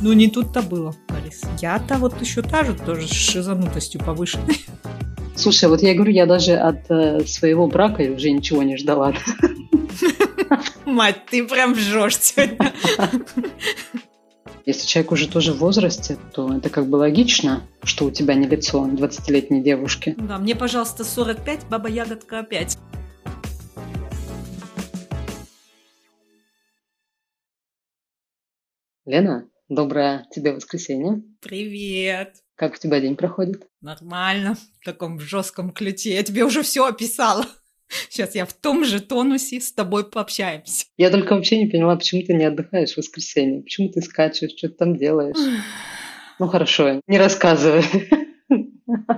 Ну, не тут-то было, Борис. Я-то вот еще та же тоже с шизанутостью повышенной. Слушай, вот я говорю, я даже от э, своего брака уже ничего не ждала. Мать, ты прям жжешь сегодня. Если человек уже тоже в возрасте, то это как бы логично, что у тебя не лицо 20-летней девушки. Да, мне, пожалуйста, 45, баба ягодка опять. Лена, доброе тебе воскресенье. Привет. Как у тебя день проходит? Нормально, в таком жестком ключе. Я тебе уже все описала. Сейчас я в том же тонусе с тобой пообщаемся. Я только вообще не поняла, почему ты не отдыхаешь в воскресенье. Почему ты скачешь, что ты там делаешь? Ну хорошо, не рассказывай.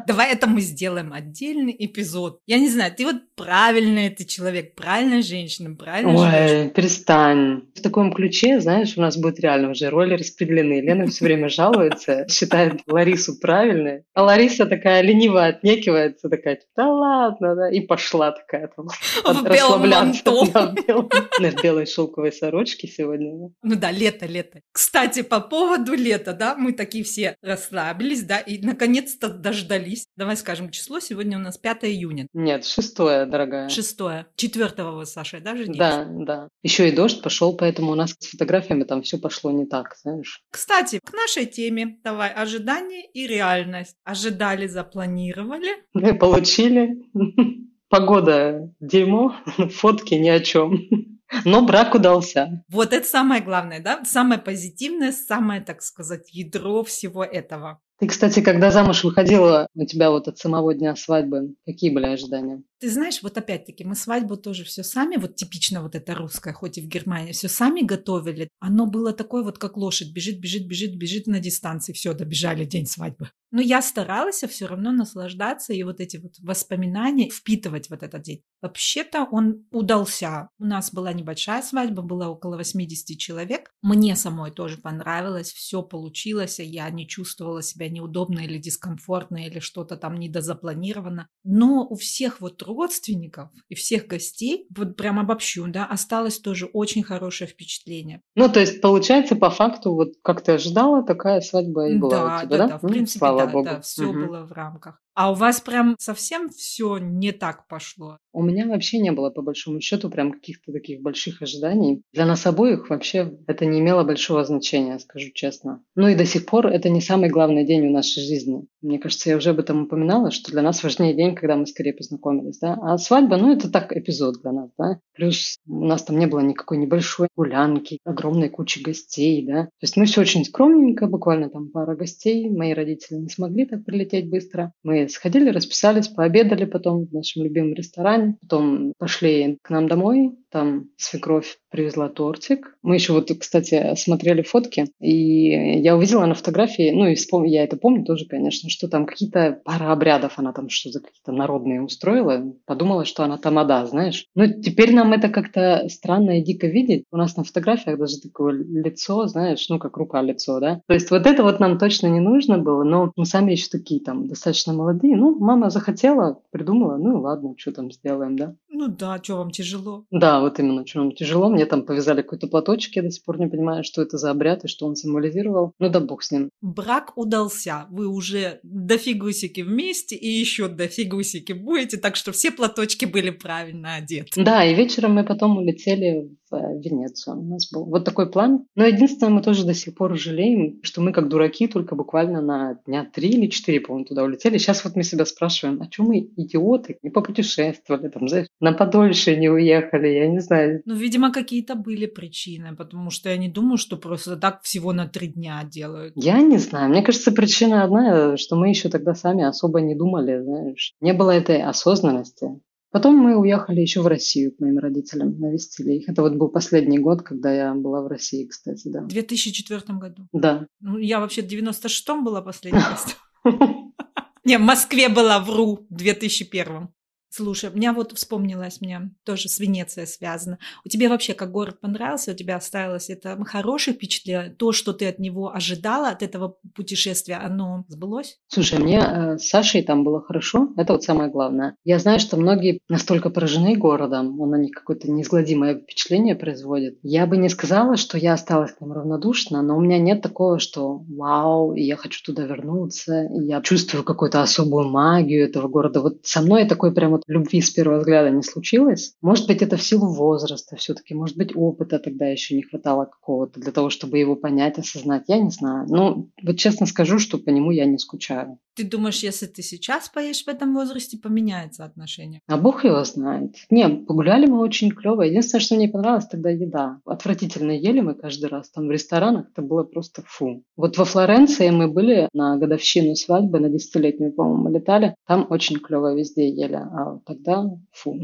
Давай это мы сделаем отдельный эпизод. Я не знаю, ты вот правильный ты человек, правильная женщина, правильная Ой, женщина. перестань. В таком ключе, знаешь, у нас будет реально уже роли распределены. Лена все время жалуется, считает Ларису правильной, а Лариса такая лениво отнекивается, такая, да ладно, да, и пошла такая там В белом манто. Да, в белом- в белой шелковой сорочке сегодня. Ну да, лето, лето. Кстати, по поводу лета, да, мы такие все расслабились, да, и наконец-то дождались. Давай скажем число, сегодня у нас 5 июня. Нет, шестое, дорогая. Шестое. Четвертого вы, Саша, да, женились? Да, да. Еще и дождь пошел, поэтому у нас с фотографиями там все пошло не так, знаешь. Кстати, к нашей теме. Давай, ожидание и реальность. Ожидали, запланировали. Мы получили. Погода дерьмо, фотки ни о чем. Но брак удался. Вот это самое главное, да? Самое позитивное, самое, так сказать, ядро всего этого. Ты, кстати, когда замуж выходила, у тебя вот от самого дня свадьбы, какие были ожидания? Ты знаешь, вот опять-таки, мы свадьбу тоже все сами, вот типично вот это русское, хоть и в Германии, все сами готовили. Оно было такое вот, как лошадь, бежит, бежит, бежит, бежит на дистанции, все, добежали, день свадьбы. Но я старалась все равно наслаждаться и вот эти вот воспоминания впитывать вот этот день. Вообще-то он удался. У нас была небольшая свадьба, было около 80 человек. Мне самой тоже понравилось, все получилось, я не чувствовала себя неудобно или дискомфортно, или что-то там недозапланировано. Но у всех вот родственников и всех гостей, вот прям обобщу, да, осталось тоже очень хорошее впечатление. Ну, то есть, получается, по факту, вот как ты ожидала, такая свадьба и была да, у тебя, да, да? да, в принципе, слава да, богу. да, все Мгм. было в рамках. А у вас прям совсем все не так пошло. У меня вообще не было, по большому счету, прям каких-то таких больших ожиданий. Для нас обоих вообще это не имело большого значения, скажу честно. Ну и до сих пор это не самый главный день в нашей жизни. Мне кажется, я уже об этом упоминала, что для нас важнее день, когда мы скорее познакомились, да. А свадьба, ну это так, эпизод для нас, да. Плюс у нас там не было никакой небольшой гулянки, огромной кучи гостей, да. То есть мы все очень скромненько, буквально там пара гостей. Мои родители не смогли так прилететь быстро. Мы сходили, расписались, пообедали потом в нашем любимом ресторане. Потом пошли к нам домой. Там свекровь привезла тортик. Мы еще вот, кстати, смотрели фотки, и я увидела на фотографии, ну и вспом... я это помню тоже, конечно, что там какие-то пара обрядов она там что-то какие-то народные устроила. Подумала, что она тамада, знаешь. Но теперь нам это как-то странно и дико видеть. У нас на фотографиях даже такое лицо, знаешь, ну как рука-лицо, да. То есть вот это вот нам точно не нужно было, но мы сами еще такие там достаточно молодые. Ну, мама захотела, придумала, ну и ладно, что там сделаем, да. Ну да, что вам тяжело? Да, вот именно, что нам тяжело. Мне там повязали какой-то платочек, я до сих пор не понимаю, что это за обряд и что он символизировал. Ну да бог с ним. Брак удался. Вы уже дофигусики вместе и еще дофигусики будете, так что все платочки были правильно одеты. Да, и вечером мы потом улетели в Венецию. У нас был вот такой план. Но единственное, мы тоже до сих пор жалеем, что мы как дураки только буквально на дня три или четыре, по-моему, туда улетели. Сейчас вот мы себя спрашиваем, а чем мы идиоты, не попутешествовали, там, знаешь, на подольше не уехали, я не знаю. Ну, видимо, какие-то были причины, потому что я не думаю, что просто так всего на три дня делают. Я не знаю. Мне кажется, причина одна, что мы еще тогда сами особо не думали, знаешь. Не было этой осознанности. Потом мы уехали еще в Россию к моим родителям, навестили их. Это вот был последний год, когда я была в России, кстати, да. В 2004 году. Да. Ну, я вообще в 96-м была последний раз. Не, в Москве была, вру, в 2001. Слушай, у меня вот вспомнилось, мне тоже с Венецией связано. У тебя вообще как город понравился? У тебя оставилось это хорошее впечатление? То, что ты от него ожидала, от этого путешествия, оно сбылось? Слушай, мне э, с Сашей там было хорошо. Это вот самое главное. Я знаю, что многие настолько поражены городом, он на них какое-то неизгладимое впечатление производит. Я бы не сказала, что я осталась там равнодушна, но у меня нет такого, что вау, я хочу туда вернуться, я чувствую какую-то особую магию этого города. Вот со мной такой прям вот любви с первого взгляда не случилось. Может быть, это в силу возраста все-таки, может быть, опыта тогда еще не хватало какого-то для того, чтобы его понять, осознать. Я не знаю. Ну, вот честно скажу, что по нему я не скучаю. Ты думаешь, если ты сейчас поешь в этом возрасте, поменяется отношение? А бог его знает. Не, погуляли мы очень клево. Единственное, что мне понравилось, тогда еда. Отвратительно ели мы каждый раз. Там в ресторанах это было просто фу. Вот во Флоренции мы были на годовщину свадьбы, на десятилетнюю, по-моему, летали. Там очень клево везде ели. А тогда фу.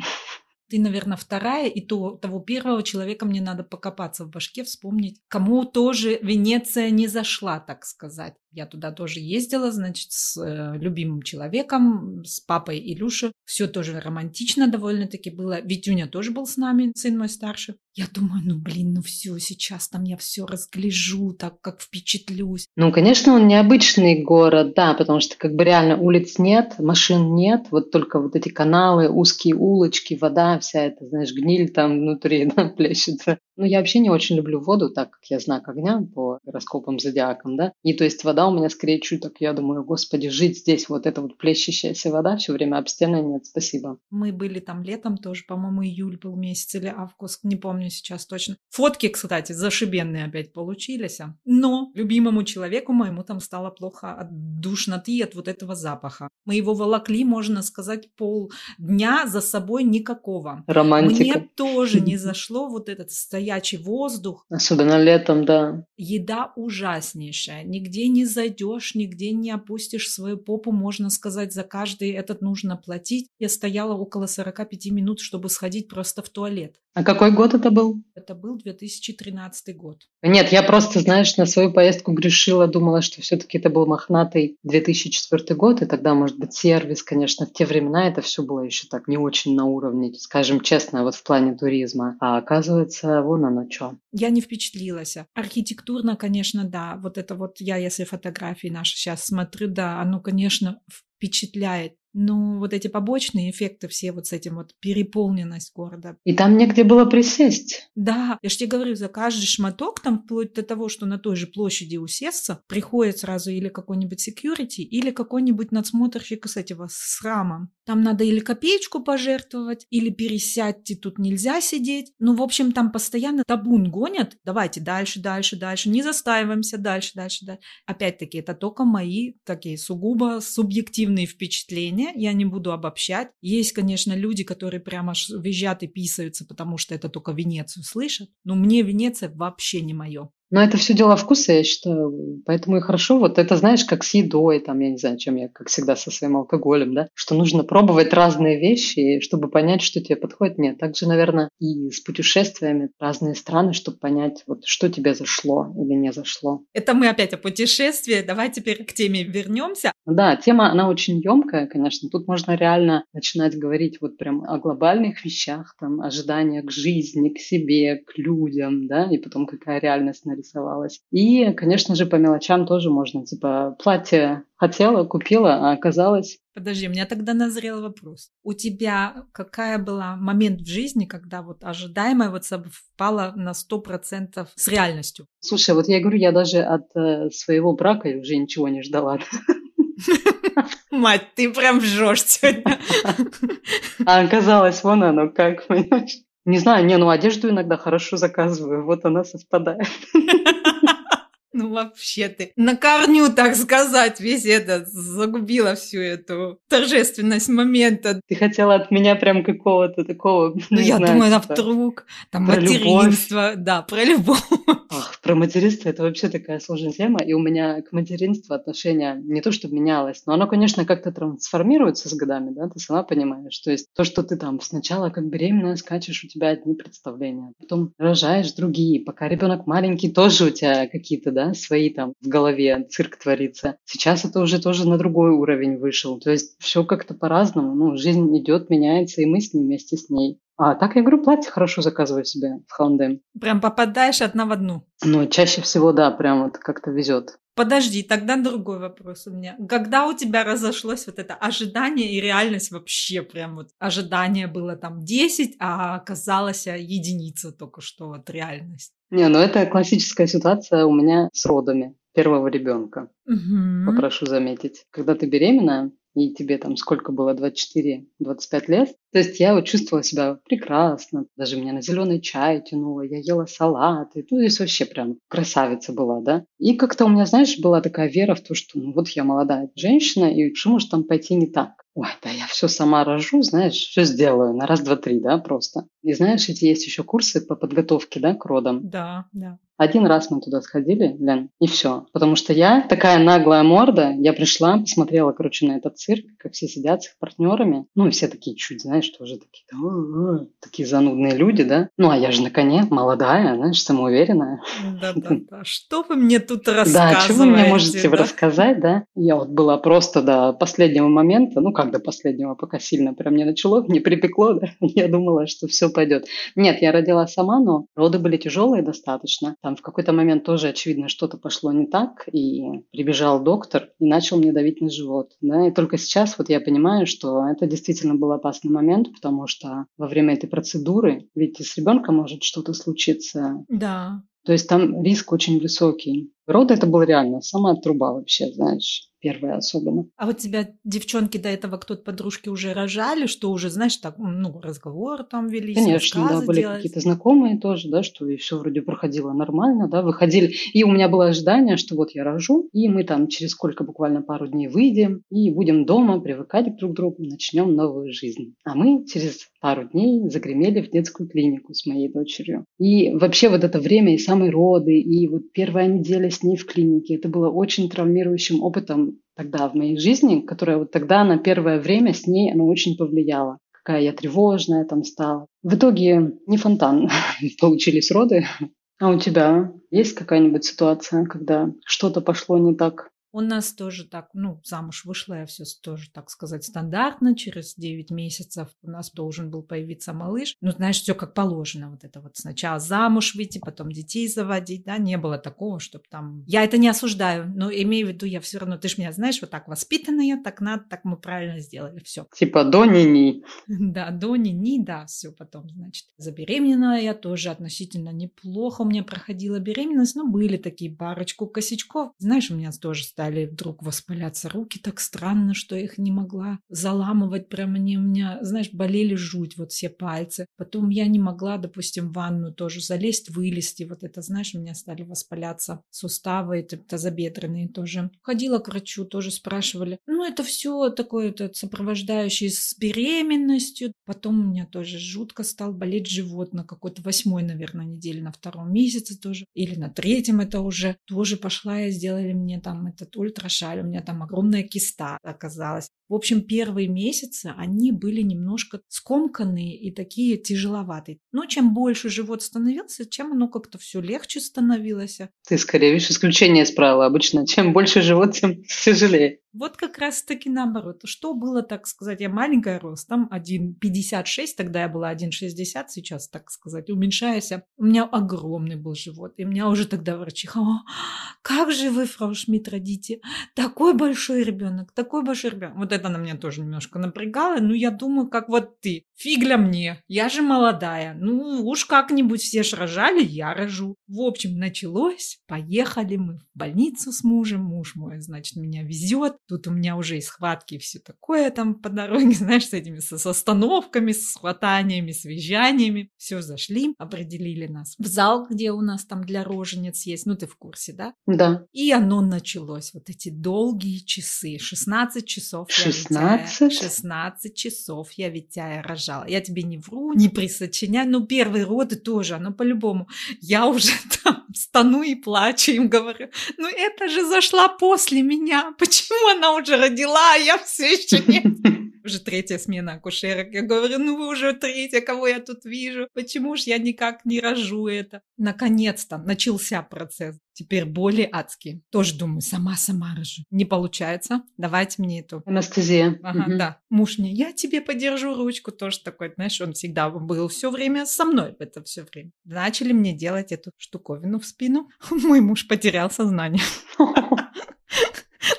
Ты, наверное, вторая, и то, того первого человека мне надо покопаться в башке, вспомнить, кому тоже Венеция не зашла, так сказать. Я туда тоже ездила, значит, с э, любимым человеком, с папой Илюши. Все тоже романтично довольно-таки было. Витюня тоже был с нами, сын мой старший. Я думаю, ну блин, ну все, сейчас там я все разгляжу, так как впечатлюсь. Ну, конечно, он необычный город, да, потому что как бы реально улиц нет, машин нет, вот только вот эти каналы, узкие улочки, вода вся эта, знаешь, гниль там внутри да, плещется. Ну, я вообще не очень люблю воду, так как я знак огня по гороскопам, зодиакам, да. И то есть вода у меня скорее чуток, я думаю, господи, жить здесь, вот эта вот плещущаяся вода все время об стены, нет, спасибо. Мы были там летом тоже, по-моему, июль был месяц или август, не помню сейчас точно. Фотки, кстати, зашибенные опять получились. А. Но любимому человеку моему там стало плохо от душноты, от вот этого запаха. Мы его волокли, можно сказать, полдня за собой никакого. Романтика. Мне тоже не зашло вот этот стояние стоячий воздух. Особенно летом, да. Еда ужаснейшая. Нигде не зайдешь, нигде не опустишь свою попу, можно сказать, за каждый этот нужно платить. Я стояла около 45 минут, чтобы сходить просто в туалет. А какой год это был? Это был 2013 год. Нет, я просто, знаешь, на свою поездку грешила, думала, что все-таки это был мохнатый 2004 год, и тогда, может быть, сервис, конечно, в те времена это все было еще так не очень на уровне, скажем честно, вот в плане туризма. А оказывается, вон оно что. Я не впечатлилась. Архитектурно, конечно, да. Вот это вот я, если фотографии наши сейчас смотрю, да, оно, конечно, впечатляет. Ну, вот эти побочные эффекты все вот с этим вот переполненность города. И там негде было присесть. Да, я же тебе говорю, за каждый шматок, там вплоть до того, что на той же площади усесться, приходит сразу или какой-нибудь security, или какой-нибудь надсмотрщик с этого, с рамом. Там надо или копеечку пожертвовать, или пересядьте, тут нельзя сидеть. Ну, в общем, там постоянно табун гонят. Давайте дальше, дальше, дальше. Не застаиваемся, дальше, дальше, дальше. Опять-таки, это только мои такие сугубо субъективные впечатления я не буду обобщать. Есть, конечно, люди, которые прямо визжат и писаются, потому что это только Венецию слышат. Но мне Венеция вообще не мое. Но это все дело вкуса, я считаю. Поэтому и хорошо. Вот это, знаешь, как с едой, там, я не знаю, чем я, как всегда, со своим алкоголем, да, что нужно пробовать разные вещи, чтобы понять, что тебе подходит. Нет, также, наверное, и с путешествиями разные страны, чтобы понять, вот что тебе зашло или не зашло. Это мы опять о путешествии. Давай теперь к теме вернемся. Да, тема, она очень емкая, конечно. Тут можно реально начинать говорить вот прям о глобальных вещах, там, ожиданиях к жизни, к себе, к людям, да, и потом какая реальность на нарисовалась. И, конечно же, по мелочам тоже можно. Типа, платье хотела, купила, а оказалось... Подожди, у меня тогда назрел вопрос. У тебя какая была момент в жизни, когда вот ожидаемое вот совпало на сто процентов с реальностью? Слушай, вот я говорю, я даже от э, своего брака уже ничего не ждала. Мать, ты прям жжешь сегодня. А оказалось, вон оно как, понимаешь? Не знаю, не, ну одежду иногда хорошо заказываю, вот она совпадает. Ну вообще ты на корню, так сказать, весь этот загубила всю эту торжественность момента. Ты хотела от меня прям какого-то такого. Ну я знаю, думаю, типа, вдруг там материнство, любовь. да, про любовь. Ах, про материнство это вообще такая сложная тема, и у меня к материнству отношение не то, чтобы менялось, но оно, конечно, как-то трансформируется с годами, да, ты сама понимаешь. То есть то, что ты там сначала как беременная скачешь, у тебя одни представления, потом рожаешь другие, пока ребенок маленький, тоже у тебя какие-то, да, свои там в голове цирк творится. Сейчас это уже тоже на другой уровень вышел. То есть все как-то по-разному, ну, жизнь идет, меняется, и мы с ней вместе с ней. А так я говорю, платье хорошо заказываю себе в H&M. Прям попадаешь одна в одну. Ну, чаще всего, да, прям вот как-то везет. Подожди, тогда другой вопрос у меня. Когда у тебя разошлось вот это ожидание и реальность вообще прям вот ожидание было там 10, а оказалось единица только что вот реальность? Не, ну это классическая ситуация у меня с родами первого ребенка. Угу. Попрошу заметить. Когда ты беременна, и тебе там сколько было, 24-25 лет. То есть я вот чувствовала себя прекрасно, даже меня на зеленый чай тянуло, я ела салаты, ну здесь вообще прям красавица была, да. И как-то у меня, знаешь, была такая вера в то, что ну вот я молодая женщина, и что может там пойти не так? Ой, да я все сама рожу, знаешь, все сделаю на раз, два, три, да, просто. И знаешь, эти есть еще курсы по подготовке, да, к родам. Да, да. Один раз мы туда сходили, Лен, и все. Потому что я такая наглая морда, я пришла, посмотрела, короче, на этот цирк, как все сидят с их партнерами. Ну, и все такие чуть, знаешь, тоже такие, такие занудные люди, да. Ну, а я же на коне, молодая, знаешь, самоуверенная. Да-да-да. Что вы мне тут рассказываете? Да, что вы мне можете да? рассказать, да? Я вот была просто до последнего момента, ну, как до последнего, пока сильно прям не начало, не припекло, да. Я думала, что все пойдет. Нет, я родила сама, но роды были тяжелые достаточно там в какой-то момент тоже, очевидно, что-то пошло не так, и прибежал доктор и начал мне давить на живот. Да? И только сейчас вот я понимаю, что это действительно был опасный момент, потому что во время этой процедуры, ведь и с ребенком может что-то случиться. Да. То есть там риск очень высокий. Роды это было реально сама труба вообще, знаешь первая особенно. А вот тебя девчонки до этого кто-то подружки уже рожали, что уже, знаешь, так, ну, разговор там вели, Конечно, да, были какие-то знакомые тоже, да, что и все вроде проходило нормально, да, выходили. И у меня было ожидание, что вот я рожу, и мы там через сколько буквально пару дней выйдем, и будем дома привыкать друг к другу, начнем новую жизнь. А мы через пару дней загремели в детскую клинику с моей дочерью. И вообще вот это время и самые роды, и вот первая неделя с ней в клинике, это было очень травмирующим опытом тогда в моей жизни, которая вот тогда на первое время с ней она очень повлияла. Какая я тревожная там стала. В итоге не фонтан получились роды. А у тебя есть какая-нибудь ситуация, когда что-то пошло не так? У нас тоже так, ну, замуж вышла я все тоже, так сказать, стандартно. Через 9 месяцев у нас должен был появиться малыш. Ну, знаешь, все как положено. Вот это вот сначала замуж выйти, потом детей заводить, да, не было такого, чтобы там... Я это не осуждаю, но имею в виду, я все равно, ты же меня знаешь, вот так воспитанная, так надо, так мы правильно сделали, все. Типа до ни-ни. Да, до ни-ни, да, все потом, значит. Забеременела я тоже относительно неплохо у меня проходила беременность, но были такие парочку косячков. Знаешь, у меня тоже стали стали вдруг воспаляться руки так странно, что я их не могла заламывать. Прямо они у меня, знаешь, болели жуть, вот все пальцы. Потом я не могла, допустим, в ванну тоже залезть, вылезти. Вот это, знаешь, у меня стали воспаляться суставы, это тазобедренные тоже. Ходила к врачу, тоже спрашивали. Ну, это все такое это сопровождающее с беременностью. Потом у меня тоже жутко стал болеть живот на какой-то восьмой, наверное, неделе, на втором месяце тоже. Или на третьем это уже тоже пошла и сделали мне там этот ультрашаль, у меня там огромная киста оказалась. В общем, первые месяцы они были немножко скомканные и такие тяжеловатые. Но чем больше живот становился, чем оно как-то все легче становилось. Ты скорее, видишь, исключение из правила. Обычно чем больше живот, тем тяжелее. Вот как раз-таки наоборот. Что было, так сказать, я маленькая ростом, 1,56, тогда я была 1,60, сейчас, так сказать, уменьшаясь. У меня огромный был живот. И меня уже тогда врачиха, как же вы, фрау Шмидт, родите? Такой большой ребенок, такой большой ребенок. Вот это на меня тоже немножко напрягало. Ну, я думаю, как вот ты. Фигля мне, я же молодая. Ну, уж как-нибудь все ж рожали, я рожу. В общем, началось. Поехали мы в больницу с мужем. Муж мой, значит, меня везет. Тут у меня уже и схватки и все такое там по дороге, знаешь, с этими с, с остановками, с схватаниями, с визжаниями. Все, зашли, определили нас в зал, где у нас там для рожениц есть. Ну, ты в курсе, да? Да. И оно началось. Вот эти долгие часы. 16 часов 16? я 16 часов я ведь тебя рожала. Я тебе не вру, не присочиняю. Ну, первые роды тоже, оно по-любому. Я уже там стану и плачу им, говорю, ну это же зашла после меня, почему она уже родила, а я все еще нет? Уже третья смена акушерок. Я говорю, ну вы уже третья, кого я тут вижу. Почему ж я никак не рожу это? Наконец-то начался процесс. Теперь боли адские. Тоже думаю, сама-сама рожу. Не получается. Давайте мне эту... Анестезия. Ага, Мгм. да. Муж мне, я тебе подержу ручку. Тоже такой, знаешь, он всегда был все время со мной в это все время. Начали мне делать эту штуковину в спину. Мой муж потерял сознание.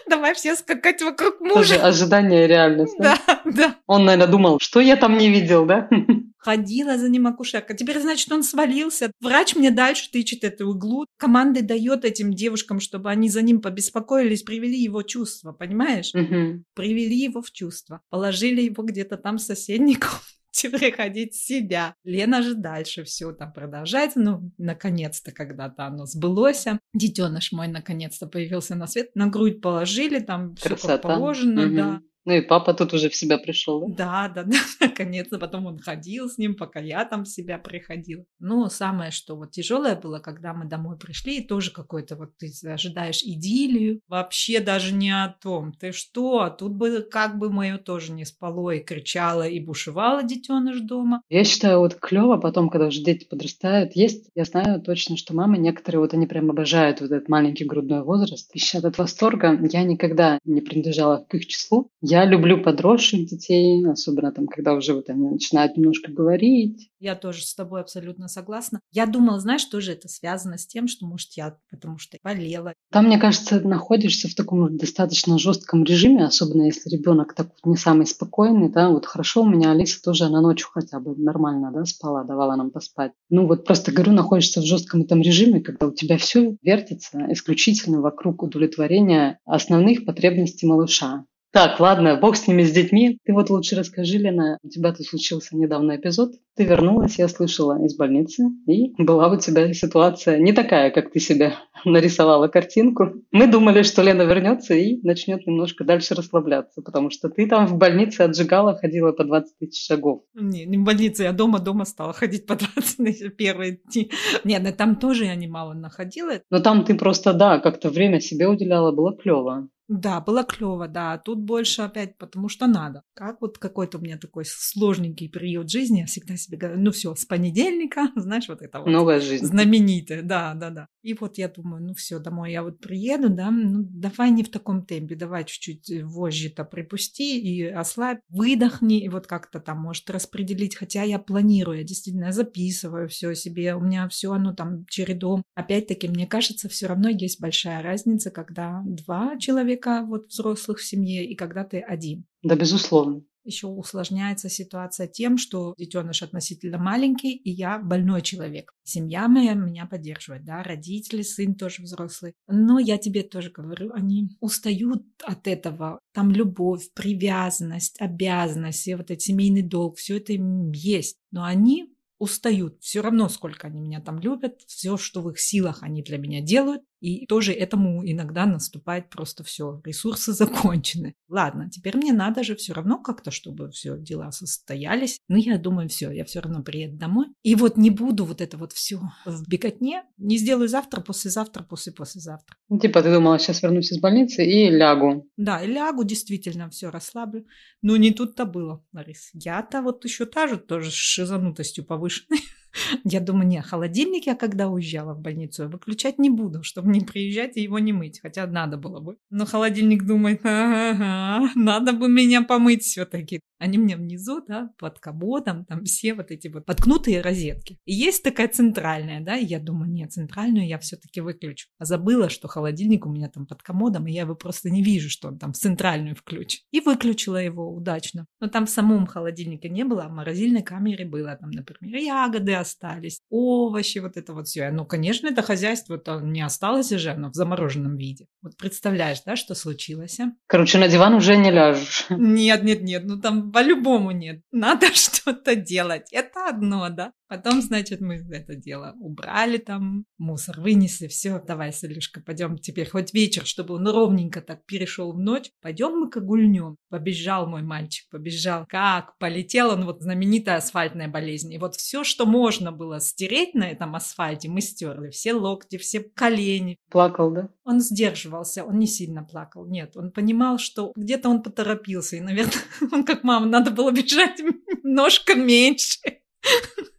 Давай все скакать вокруг Тоже мужа. ожидание и реальность. да? Да, да. Он, наверное, думал, что я там не видел, да? Ходила за ним акушерка. Теперь, значит, он свалился. Врач мне дальше тычет эту иглу. Команды дает этим девушкам, чтобы они за ним побеспокоились, привели его в чувство, понимаешь? Мгм. Привели его в чувство. Положили его где-то там в соседней комнате приходить в себя. Лена же дальше все там продолжается. Ну, наконец-то когда-то оно сбылось. Детеныш мой наконец-то появился на свет. На грудь положили, там все как положено, Мгм. да. Ну и папа тут уже в себя пришел, да? Да, да, да, наконец-то. Потом он ходил с ним, пока я там в себя приходила. Но самое, что вот тяжелое было, когда мы домой пришли, и тоже какой-то вот ты ожидаешь идиллию. Вообще даже не о том. Ты что? А Тут бы как бы мое тоже не спало и кричало, и бушевало детеныш дома. Я считаю, вот клево потом, когда уже дети подрастают, есть, я знаю точно, что мамы некоторые, вот они прям обожают вот этот маленький грудной возраст, ищут от восторга. Я никогда не принадлежала к их числу. Я люблю подросших детей, особенно там, когда уже вот они начинают немножко говорить. Я тоже с тобой абсолютно согласна. Я думала, знаешь, тоже это связано с тем, что, может, я потому что болела. Там, мне кажется, находишься в таком достаточно жестком режиме, особенно если ребенок так вот не самый спокойный, да, вот хорошо, у меня Алиса тоже на ночью хотя бы нормально, да, спала, давала нам поспать. Ну вот просто говорю, находишься в жестком этом режиме, когда у тебя все вертится исключительно вокруг удовлетворения основных потребностей малыша. Так, ладно, бог с ними, с детьми. Ты вот лучше расскажи, Лена, у тебя тут случился недавно эпизод. Ты вернулась, я слышала, из больницы, и была у тебя ситуация не такая, как ты себе нарисовала картинку. Мы думали, что Лена вернется и начнет немножко дальше расслабляться, потому что ты там в больнице отжигала, ходила по 20 тысяч шагов. Не, не в больнице, я дома, дома стала ходить по 20 тысяч первые дни. Нет, ну там тоже я немало находила. Но там ты просто, да, как-то время себе уделяла, было клево. Да, было клево, да. А Тут больше опять потому что надо. Как вот какой-то у меня такой сложненький период жизни, я всегда себе говорю, ну все, с понедельника, знаешь, вот это вот Новая жизнь. знаменитое, да, да, да. И вот я думаю, ну все, домой я вот приеду, да, ну давай не в таком темпе, давай чуть-чуть э, вожжи-то припусти и ослабь, выдохни, и вот как-то там может распределить, хотя я планирую, я действительно записываю все себе, у меня все оно там чередом. Опять-таки, мне кажется, все равно есть большая разница, когда два человека вот взрослых в семье и когда ты один. Да, безусловно. Еще усложняется ситуация тем, что детеныш относительно маленький, и я больной человек. Семья моя меня поддерживает, да, родители, сын тоже взрослый. Но я тебе тоже говорю, они устают от этого. Там любовь, привязанность, обязанности, вот этот семейный долг, все это им есть. Но они устают. Все равно, сколько они меня там любят, все, что в их силах, они для меня делают. И тоже этому иногда наступает просто все, ресурсы закончены. Ладно, теперь мне надо же все равно как-то, чтобы все дела состоялись. Ну, я думаю, все, я все равно приеду домой. И вот не буду вот это вот все в беготне. Не сделаю завтра, послезавтра, после-послезавтра. Ну, типа ты думала, сейчас вернусь из больницы и лягу. Да, и лягу, действительно, все расслаблю. Но не тут-то было, Ларис. Я-то вот еще та же тоже с шизанутостью повышенной. Я думаю, не, холодильник я когда уезжала в больницу, я выключать не буду, чтобы не приезжать и его не мыть, хотя надо было бы. Но холодильник думает, ага, надо бы меня помыть все-таки. Они мне внизу, да, под капотом, там все вот эти вот подкнутые розетки. И есть такая центральная, да, и я думаю, нет, центральную я все-таки выключу. А забыла, что холодильник у меня там под комодом, и я его просто не вижу, что он там в центральную включит. И выключила его удачно. Но там в самом холодильнике не было, а в морозильной камере было. Там, например, ягоды остались, овощи, вот это вот все. Ну, конечно, это хозяйство -то не осталось же, оно в замороженном виде. Вот представляешь, да, что случилось? а? Короче, на диван уже не ляжешь. Нет, нет, нет, ну там по-любому нет. Надо что-то делать. Это одно, да. Потом, значит, мы это дело убрали там, мусор вынесли, все, давай, Салюшка, пойдем теперь хоть вечер, чтобы он ровненько так перешел в ночь, пойдем мы к гульнем. Побежал мой мальчик, побежал. Как полетел он, вот знаменитая асфальтная болезнь. И вот все, что можно было стереть на этом асфальте, мы стерли. Все локти, все колени. Плакал, да? Он сдерживался, он не сильно плакал. Нет, он понимал, что где-то он поторопился. И, наверное, он как мама, надо было бежать немножко меньше.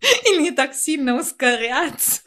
Или не так сильно ускоряться.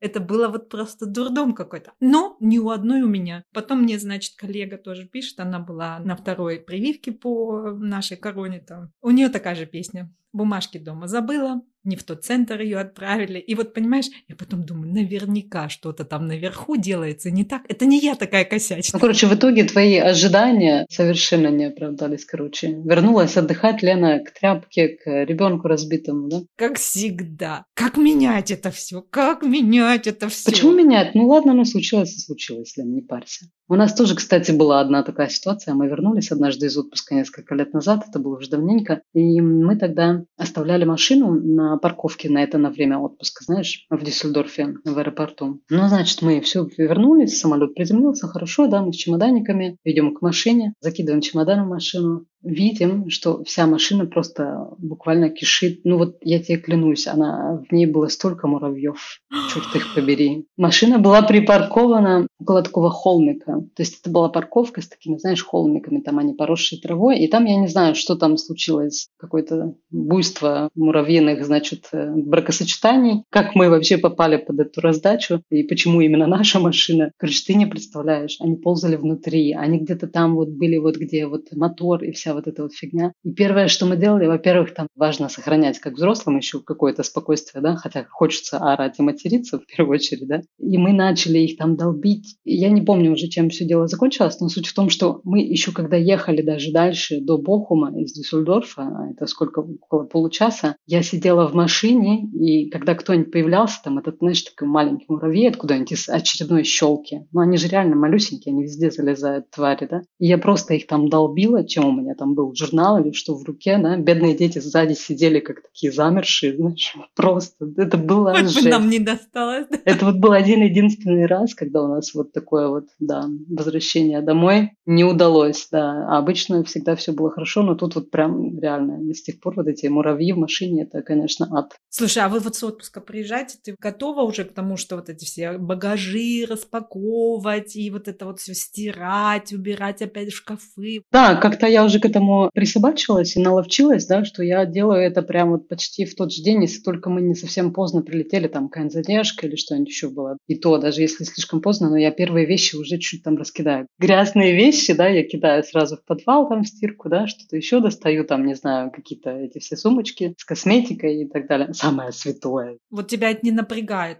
Это было вот просто дурдом какой-то. Но не у одной у меня. Потом мне, значит, коллега тоже пишет, она была на второй прививке по нашей короне там. У нее такая же песня. Бумажки дома забыла, не в тот центр ее отправили. И вот, понимаешь, я потом думаю, наверняка что-то там наверху делается не так. Это не я такая косячная. Ну, короче, в итоге твои ожидания совершенно не оправдались, короче. Вернулась отдыхать Лена к тряпке, к ребенку разбитому, да? Как всегда. Как менять это все? Как менять это все? Почему менять? Ну ладно, ну случилось и случилось, Лен, не парься. У нас тоже, кстати, была одна такая ситуация. Мы вернулись однажды из отпуска несколько лет назад, это было уже давненько, и мы тогда оставляли машину на парковке на это на время отпуска, знаешь, в Дюссельдорфе, в аэропорту. Ну, значит, мы все вернулись, самолет приземлился, хорошо, да, мы с чемоданниками, идем к машине, закидываем чемодан в машину, видим, что вся машина просто буквально кишит. Ну вот я тебе клянусь, она, в ней было столько муравьев, черт их побери. Машина была припаркована около такого холмика. То есть это была парковка с такими, знаешь, холмиками, там они поросшие травой. И там я не знаю, что там случилось, какое-то буйство муравьиных, значит, э, бракосочетаний. Как мы вообще попали под эту раздачу и почему именно наша машина. Короче, ты не представляешь, они ползали внутри, они где-то там вот были, вот где вот мотор и вся вот эта вот фигня. И первое, что мы делали, во-первых, там важно сохранять как взрослым еще какое-то спокойствие, да, хотя хочется орать и материться в первую очередь, да. И мы начали их там долбить. Я не помню уже, чем все дело закончилось, но суть в том, что мы еще когда ехали даже дальше до Бохума из Дюссельдорфа, а это сколько, около получаса, я сидела в машине, и когда кто-нибудь появлялся, там этот, знаешь, такой маленький муравей откуда-нибудь из очередной щелки, ну они же реально малюсенькие, они везде залезают, твари, да, и я просто их там долбила, чем у меня там там был журнал или что в руке, да, бедные дети сзади сидели как такие замершие, знаешь, просто. Это было Хоть жесть. нам не досталось. Это вот был один единственный раз, когда у нас вот такое вот, да, возвращение домой не удалось, да. А обычно всегда все было хорошо, но тут вот прям реально с тех пор вот эти муравьи в машине, это, конечно, ад. Слушай, а вы вот с отпуска приезжаете, ты готова уже к тому, что вот эти все багажи распаковывать и вот это вот все стирать, убирать опять в шкафы? Да, как-то я уже к этому присобачилась и наловчилась, да, что я делаю это прям вот почти в тот же день, если только мы не совсем поздно прилетели, там какая-нибудь задержка или что-нибудь еще было. И то, даже если слишком поздно, но я первые вещи уже чуть там раскидаю. Грязные вещи, да, я кидаю сразу в подвал там в стирку, да, что-то еще достаю, там, не знаю, какие-то эти все сумочки с косметикой и так далее. Самое святое. Вот тебя это не напрягает?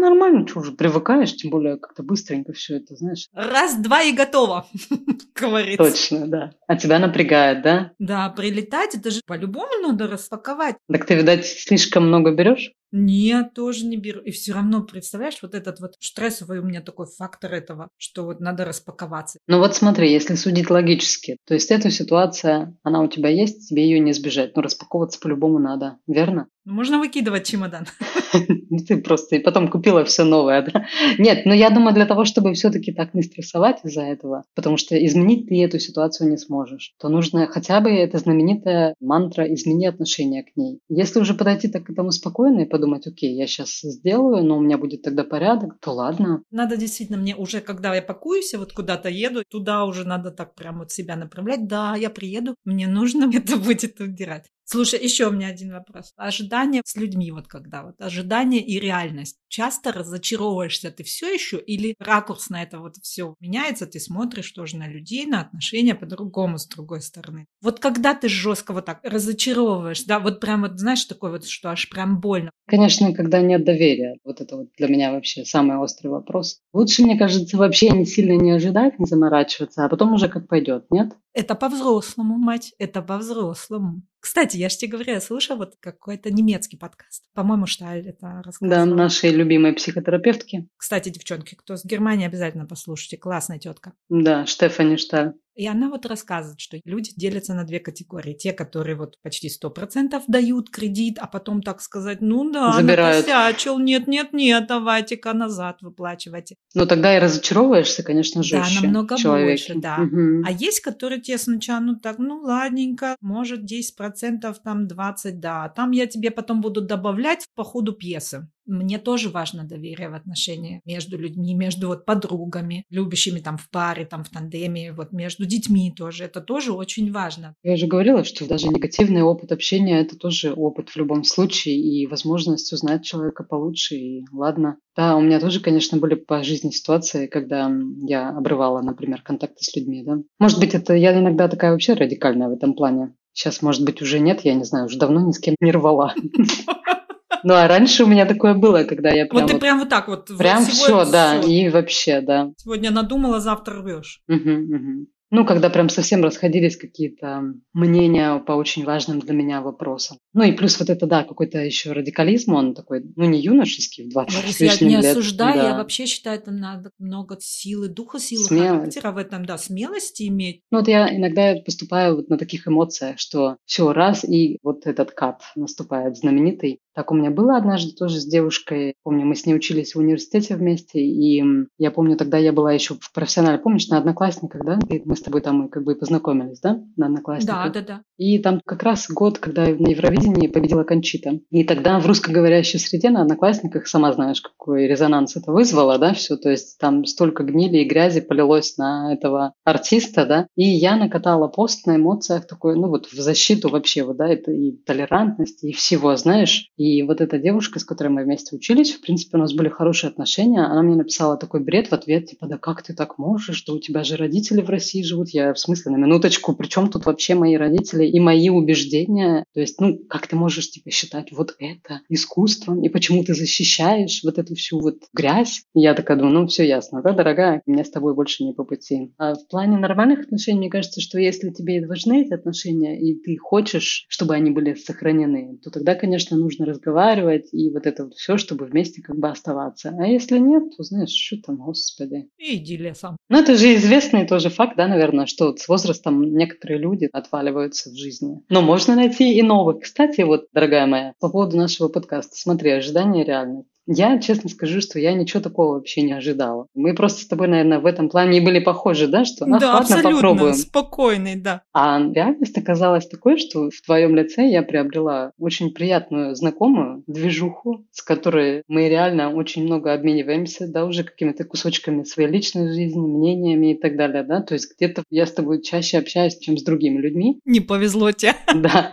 Нормально, что уже привыкаешь, тем более как-то быстренько все это, знаешь. Раз, два и готово, говорится. Точно, да. А тебя напрягает, да? Да, прилетать, это же по-любому надо распаковать. Так ты, видать, слишком много берешь? Нет, тоже не беру. И все равно, представляешь, вот этот вот стрессовый у меня такой фактор этого, что вот надо распаковаться. Ну вот смотри, если судить логически, то есть эта ситуация, она у тебя есть, тебе ее не избежать. Но распаковываться по-любому надо, верно? Ну, можно выкидывать чемодан. Ты просто и потом купила все новое, да? Нет, но я думаю, для того, чтобы все-таки так не стрессовать из-за этого, потому что изменить ты эту ситуацию не сможешь, то нужно хотя бы эта знаменитая мантра «измени отношение к ней». Если уже подойти так к этому спокойно и подумать, окей, я сейчас сделаю, но у меня будет тогда порядок, то ладно. Надо действительно мне уже, когда я пакуюсь, вот куда-то еду, туда уже надо так прям вот себя направлять. Да, я приеду, мне нужно это будет убирать. Слушай, еще у меня один вопрос. Ожидания с людьми, вот когда вот ожидание и реальность. Часто разочаровываешься ты все еще или ракурс на это вот все меняется, ты смотришь тоже на людей, на отношения по-другому с другой стороны. Вот когда ты жестко вот так разочаровываешь, да, вот прям вот знаешь такой вот, что аж прям больно. Конечно, когда нет доверия. Вот это вот для меня вообще самый острый вопрос. Лучше, мне кажется, вообще не сильно не ожидать, не заморачиваться, а потом уже как пойдет, нет? Это по-взрослому, мать, это по-взрослому. Кстати, я же тебе говорю, я слышала вот какой-то немецкий подкаст. По-моему, Шталь это рассказывала. Да, нашей любимой психотерапевтки. Кстати, девчонки, кто с Германии, обязательно послушайте. Классная тетка. Да, Штефани Шталь. И она вот рассказывает, что люди делятся на две категории. Те, которые вот почти 100% дают кредит, а потом, так сказать, ну да, Забирают. накосячил, нет-нет-нет, давайте-ка назад выплачивайте. Но тогда и разочаровываешься, конечно, Да, жестче намного человеке. больше, да. Мгм. А есть, которые тебе сначала, ну так, ну ладненько, может 10%, там 20%, да. Там я тебе потом буду добавлять по ходу пьесы. Мне тоже важно доверие в отношениях между людьми, между вот подругами, любящими там в паре, там в тандеме, вот между детьми тоже. Это тоже очень важно. Я уже говорила, что даже негативный опыт общения – это тоже опыт в любом случае и возможность узнать человека получше. И ладно. Да, у меня тоже, конечно, были по жизни ситуации, когда я обрывала, например, контакты с людьми. Да? Может быть, это я иногда такая вообще радикальная в этом плане. Сейчас, может быть, уже нет, я не знаю, уже давно ни с кем не рвала. Ну, а раньше у меня такое было, когда я прям вот ты вот- прям вот так вот. прям всего- все, да, всё. и вообще, да. Сегодня надумала, завтра рвешь. Мгм, мгм. Ну, когда прям совсем расходились какие-то мнения по очень важным для меня вопросам. Ну и плюс вот это, да, какой-то еще радикализм, он такой, ну не юношеский, в 20 Борис, я не лет, осуждаю, я да. вообще считаю, там надо много силы, духа, силы, Смелость. характера в этом, да, смелости иметь. Ну вот я иногда поступаю вот на таких эмоциях, что все раз, и вот этот кат наступает знаменитый. Так у меня было однажды тоже с девушкой, помню, мы с ней учились в университете вместе, и я помню, тогда я была еще в профессионале, помнишь, на Одноклассниках, да? И мы с тобой там как бы и познакомились, да? На Одноклассниках. Да, да, да. И там как раз год, когда на Евровидении победила Кончита. И тогда в русскоговорящей среде на Одноклассниках, сама знаешь, какой резонанс это вызвало, да, все. То есть там столько гнили и грязи полилось на этого артиста, да. И я накатала пост на эмоциях такой, ну вот в защиту вообще, вот, да, это и толерантности, и всего, знаешь. И вот эта девушка, с которой мы вместе учились, в принципе, у нас были хорошие отношения, она мне написала такой бред в ответ, типа, да как ты так можешь, что у тебя же родители в России живут? Я в смысле, на минуточку, при чем тут вообще мои родители и мои убеждения? То есть, ну, как ты можешь, типа, считать вот это искусством, и почему ты защищаешь вот эту всю вот грязь? И я такая думаю, ну, все ясно, да, дорогая, мне с тобой больше не по пути. А в плане нормальных отношений, мне кажется, что если тебе важны эти отношения, и ты хочешь, чтобы они были сохранены, то тогда, конечно, нужно разговаривать и вот это вот все, чтобы вместе как бы оставаться. А если нет, то знаешь, что там, господи. Иди лесом. Ну, это же известный тоже факт, да, наверное, что вот с возрастом некоторые люди отваливаются в жизни. Но можно найти и новых. Кстати, вот, дорогая моя, по поводу нашего подкаста, смотри, ожидание реальность. Я честно скажу, что я ничего такого вообще не ожидала. Мы просто с тобой, наверное, в этом плане и были похожи, да, что «Ах, да, ладно, абсолютно. попробуем. Спокойный, да. А реальность оказалась такой, что в твоем лице я приобрела очень приятную знакомую движуху, с которой мы реально очень много обмениваемся, да, уже какими-то кусочками своей личной жизни, мнениями и так далее, да. То есть где-то я с тобой чаще общаюсь, чем с другими людьми, Не повезло тебе. да.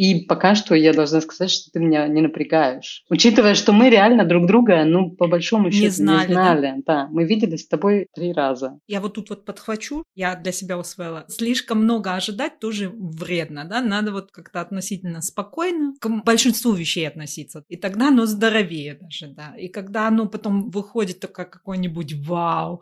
И пока что я должна сказать, что ты меня не напрягаешь. Учитывая, что мы реально друг друга, ну, по большому Не счету, знали, не да? знали. Да, мы виделись с тобой три раза. Я вот тут вот подхвачу, я для себя усвоила. Слишком много ожидать тоже вредно, да? Надо вот как-то относительно спокойно к большинству вещей относиться. И тогда оно здоровее даже, да. И когда оно потом выходит только какой-нибудь вау,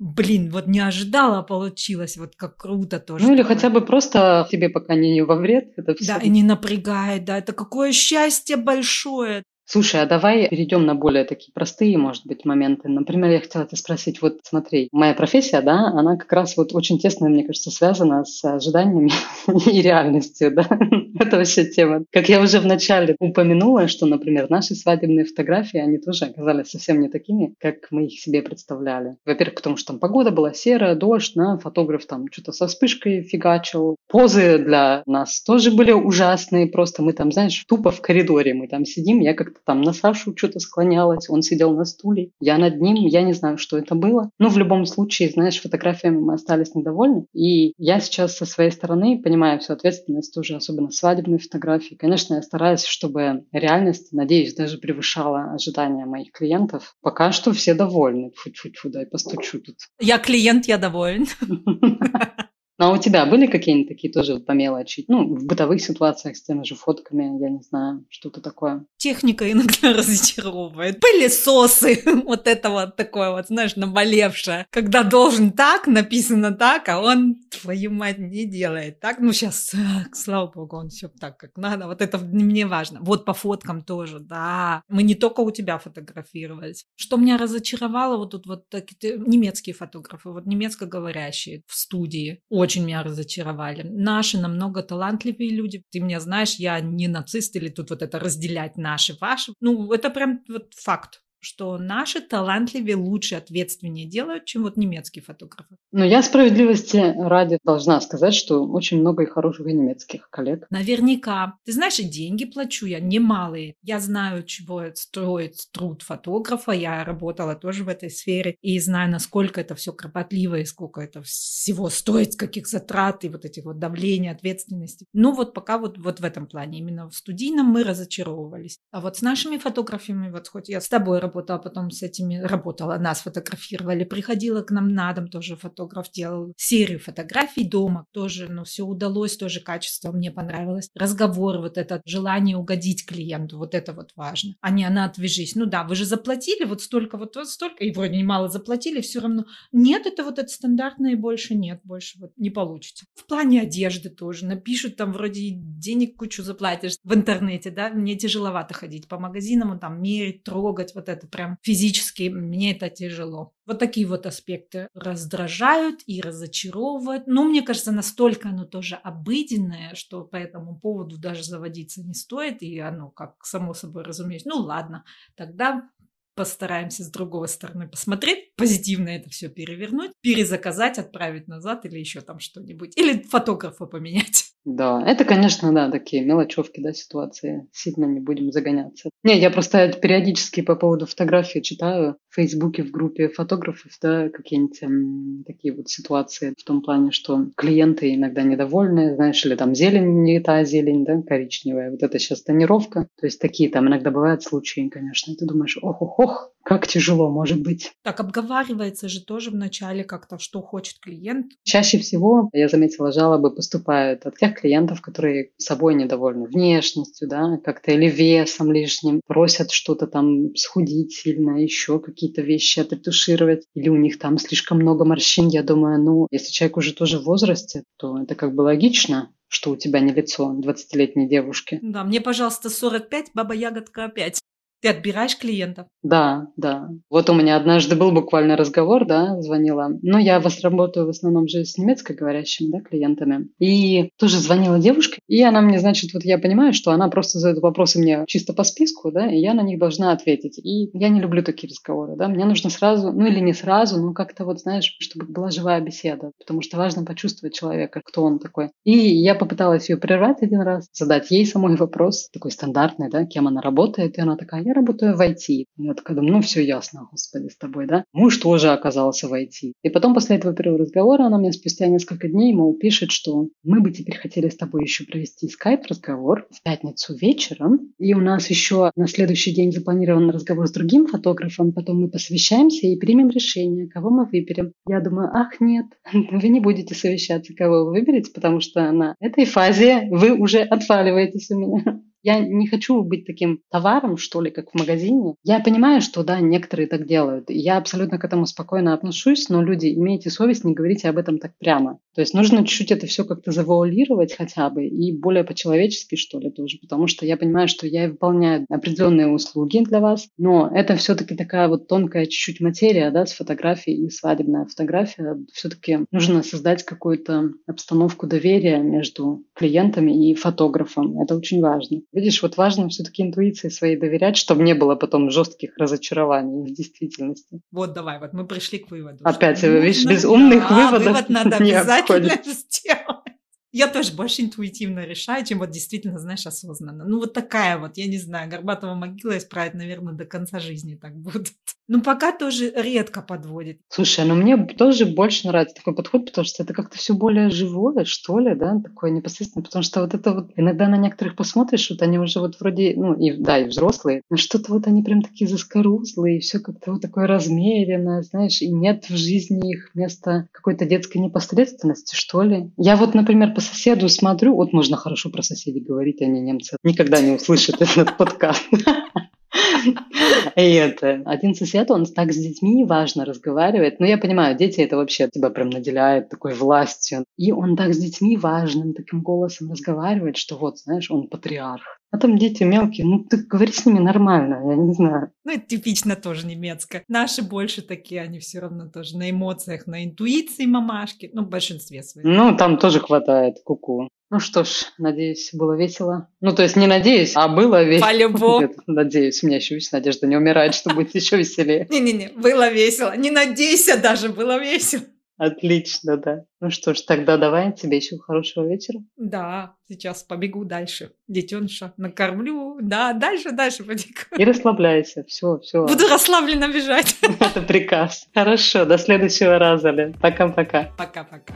блин, вот не ожидала, а получилось, вот как круто тоже. Ну или хотя бы просто тебе пока не во вред это все. Да, и не напрягает, да, это какое счастье большое. Слушай, а давай перейдем на более такие простые, может быть, моменты. Например, я хотела тебя спросить, вот смотри, моя профессия, да, она как раз вот очень тесно, мне кажется, связана с ожиданиями и реальностью, да. Это вообще тема. Как я уже вначале упомянула, что, например, наши свадебные фотографии, они тоже оказались совсем не такими, как мы их себе представляли. Во-первых, потому что там погода была серая, дождь, да, фотограф там что-то со вспышкой фигачил. Позы для нас тоже были ужасные, просто мы там, знаешь, тупо в коридоре мы там сидим, я как-то там на Сашу что-то склонялась, он сидел на стуле, я над ним, я не знаю, что это было. Но в любом случае, знаешь, фотографиями мы остались недовольны. И я сейчас со своей стороны понимаю всю ответственность тоже, особенно свадебные фотографии. Конечно, я стараюсь, чтобы реальность, надеюсь, даже превышала ожидания моих клиентов. Пока что все довольны. Фу-фу-фу, дай постучу тут. Я клиент, я доволен. Ну, а у тебя были какие-нибудь такие тоже по мелочи? Ну, в бытовых ситуациях с теми же фотками, я не знаю, что-то такое. Техника иногда разочаровывает. Пылесосы, вот это вот такое вот, знаешь, наболевшее. Когда должен так, написано так, а он, твою мать, не делает так. Ну, сейчас, слава богу, он все так, как надо. Вот это мне важно. Вот по фоткам тоже, да. Мы не только у тебя фотографировались. Что меня разочаровало, вот тут вот такие немецкие фотографы, вот немецкоговорящие в студии меня разочаровали. Наши намного талантливые люди. Ты меня знаешь, я не нацист или тут вот это разделять наши, ваши. Ну, это прям вот факт что наши талантливее, лучше, ответственнее делают, чем вот немецкие фотографы. Но я справедливости ради должна сказать, что очень много и хороших и немецких коллег. Наверняка. Ты знаешь, и деньги плачу я немалые. Я знаю, чего строит труд фотографа. Я работала тоже в этой сфере и знаю, насколько это все кропотливо и сколько это всего стоит, каких затрат и вот этих вот давления, ответственности. Ну вот пока вот, вот в этом плане, именно в студийном мы разочаровывались. А вот с нашими фотографами, вот хоть я с тобой работала, потом с этими работала, нас фотографировали, приходила к нам на дом, тоже фотограф делал серию фотографий дома, тоже, ну, все удалось, тоже качество мне понравилось. Разговор, вот это желание угодить клиенту, вот это вот важно, а не она отвяжись. Ну да, вы же заплатили вот столько, вот, вот столько, и вроде немало заплатили, все равно. Нет, это вот это стандартное, больше нет, больше вот не получится. В плане одежды тоже напишут, там вроде денег кучу заплатишь в интернете, да, мне тяжеловато ходить по магазинам, там мерить, трогать, вот это это прям физически мне это тяжело. Вот такие вот аспекты раздражают и разочаровывают. Но мне кажется, настолько оно тоже обыденное, что по этому поводу даже заводиться не стоит, и оно как само собой разумеется. Ну ладно, тогда постараемся с другой стороны посмотреть, позитивно это все перевернуть, перезаказать, отправить назад или еще там что-нибудь. Или фотографа поменять. Да, это, конечно, да, такие мелочевки, да, ситуации. Сильно не будем загоняться. Не, я просто периодически по поводу фотографии читаю в Фейсбуке в группе фотографов, да, какие-нибудь м, такие вот ситуации в том плане, что клиенты иногда недовольны, знаешь, или там зелень не та зелень, да, коричневая. Вот это сейчас тонировка. То есть такие там иногда бывают случаи, конечно. И ты думаешь, ох-ох-ох, как тяжело может быть. Так обговаривается же тоже в начале как-то, что хочет клиент. Чаще всего, я заметила, жалобы поступают от тех клиентов, которые собой недовольны, внешностью, да, как-то или весом лишним, просят что-то там схудить сильно, еще какие-то вещи отретушировать, или у них там слишком много морщин. Я думаю, ну, если человек уже тоже в возрасте, то это как бы логично, что у тебя не лицо 20-летней девушки. Да, мне, пожалуйста, 45, баба ягодка опять. Ты отбираешь клиентов? Да, да. Вот у меня однажды был буквально разговор, да, звонила. Но я вас работаю в основном же с немецкоговорящими, да, клиентами. И тоже звонила девушка, и она мне, значит, вот я понимаю, что она просто задает вопросы мне чисто по списку, да, и я на них должна ответить. И я не люблю такие разговоры, да. Мне нужно сразу, ну или не сразу, но как-то вот, знаешь, чтобы была живая беседа, потому что важно почувствовать человека, кто он такой. И я попыталась ее прервать один раз, задать ей самой вопрос, такой стандартный, да, кем она работает, и она такая, я работаю в IT. Я такая думаю, ну все ясно, господи, с тобой, да. Муж тоже оказался в IT. И потом после этого первого разговора она мне спустя несколько дней, мол, пишет, что мы бы теперь хотели с тобой еще провести скайп-разговор в пятницу вечером. И у нас еще на следующий день запланирован разговор с другим фотографом. Потом мы посовещаемся и примем решение, кого мы выберем. Я думаю, ах, нет, вы не будете совещаться, кого вы выберете, потому что на этой фазе вы уже отваливаетесь у меня. Я не хочу быть таким товаром, что ли, как в магазине. Я понимаю, что да, некоторые так делают. Я абсолютно к этому спокойно отношусь, но люди, имейте совесть, не говорите об этом так прямо. То есть нужно чуть-чуть это все как-то завуалировать хотя бы и более по-человечески, что ли, тоже. Потому что я понимаю, что я выполняю определенные услуги для вас, но это все-таки такая вот тонкая чуть-чуть материя, да, с фотографией и свадебная фотография. Все-таки нужно создать какую-то обстановку доверия между клиентами и фотографом. Это очень важно. Видишь, вот важно все-таки интуиции своей доверять, чтобы не было потом жестких разочарований в действительности. Вот давай, вот мы пришли к выводу. Опять, нужно, видишь, без умных да, выводов вывод надо обязательно сделать. Я тоже больше интуитивно решаю, чем вот действительно, знаешь, осознанно. Ну, вот такая вот, я не знаю, Горбатова могила исправит, наверное, до конца жизни так будет. Ну, пока тоже редко подводит. Слушай, ну мне тоже больше нравится такой подход, потому что это как-то все более живое, что ли, да, такое непосредственно, потому что вот это вот, иногда на некоторых посмотришь, вот они уже вот вроде, ну, и, да, и взрослые, но что-то вот они прям такие заскорузлые, и все как-то вот такое размеренное, знаешь, и нет в жизни их места какой-то детской непосредственности, что ли. Я вот, например, соседу смотрю, вот можно хорошо про соседей говорить, они немцы никогда не услышат этот подкаст. И это, один сосед, он так с детьми важно разговаривает. Ну, я понимаю, дети это вообще тебя прям наделяют такой властью. И он так с детьми важным таким голосом разговаривает, что вот, знаешь, он патриарх. А там дети мелкие, ну ты говори с ними нормально, я не знаю. Ну, это типично тоже немецко. Наши больше такие, они все равно тоже на эмоциях, на интуиции мамашки, ну, в большинстве своем. Ну, там тоже хватает куку. Ну что ж, надеюсь, было весело. Ну, то есть не надеюсь, а было весело. По-любому. Надеюсь, у меня еще есть надежда не умирает, что будет еще веселее. Не-не-не, было весело. Не надейся даже, было весело. Отлично, да. Ну что ж, тогда давай тебе еще хорошего вечера. Да, сейчас побегу дальше. Детеныша накормлю. Да, дальше, дальше побегу. И расслабляйся. Все, все. Буду расслабленно бежать. Это приказ. Хорошо, до следующего раза, Лен. Пока-пока. Пока-пока.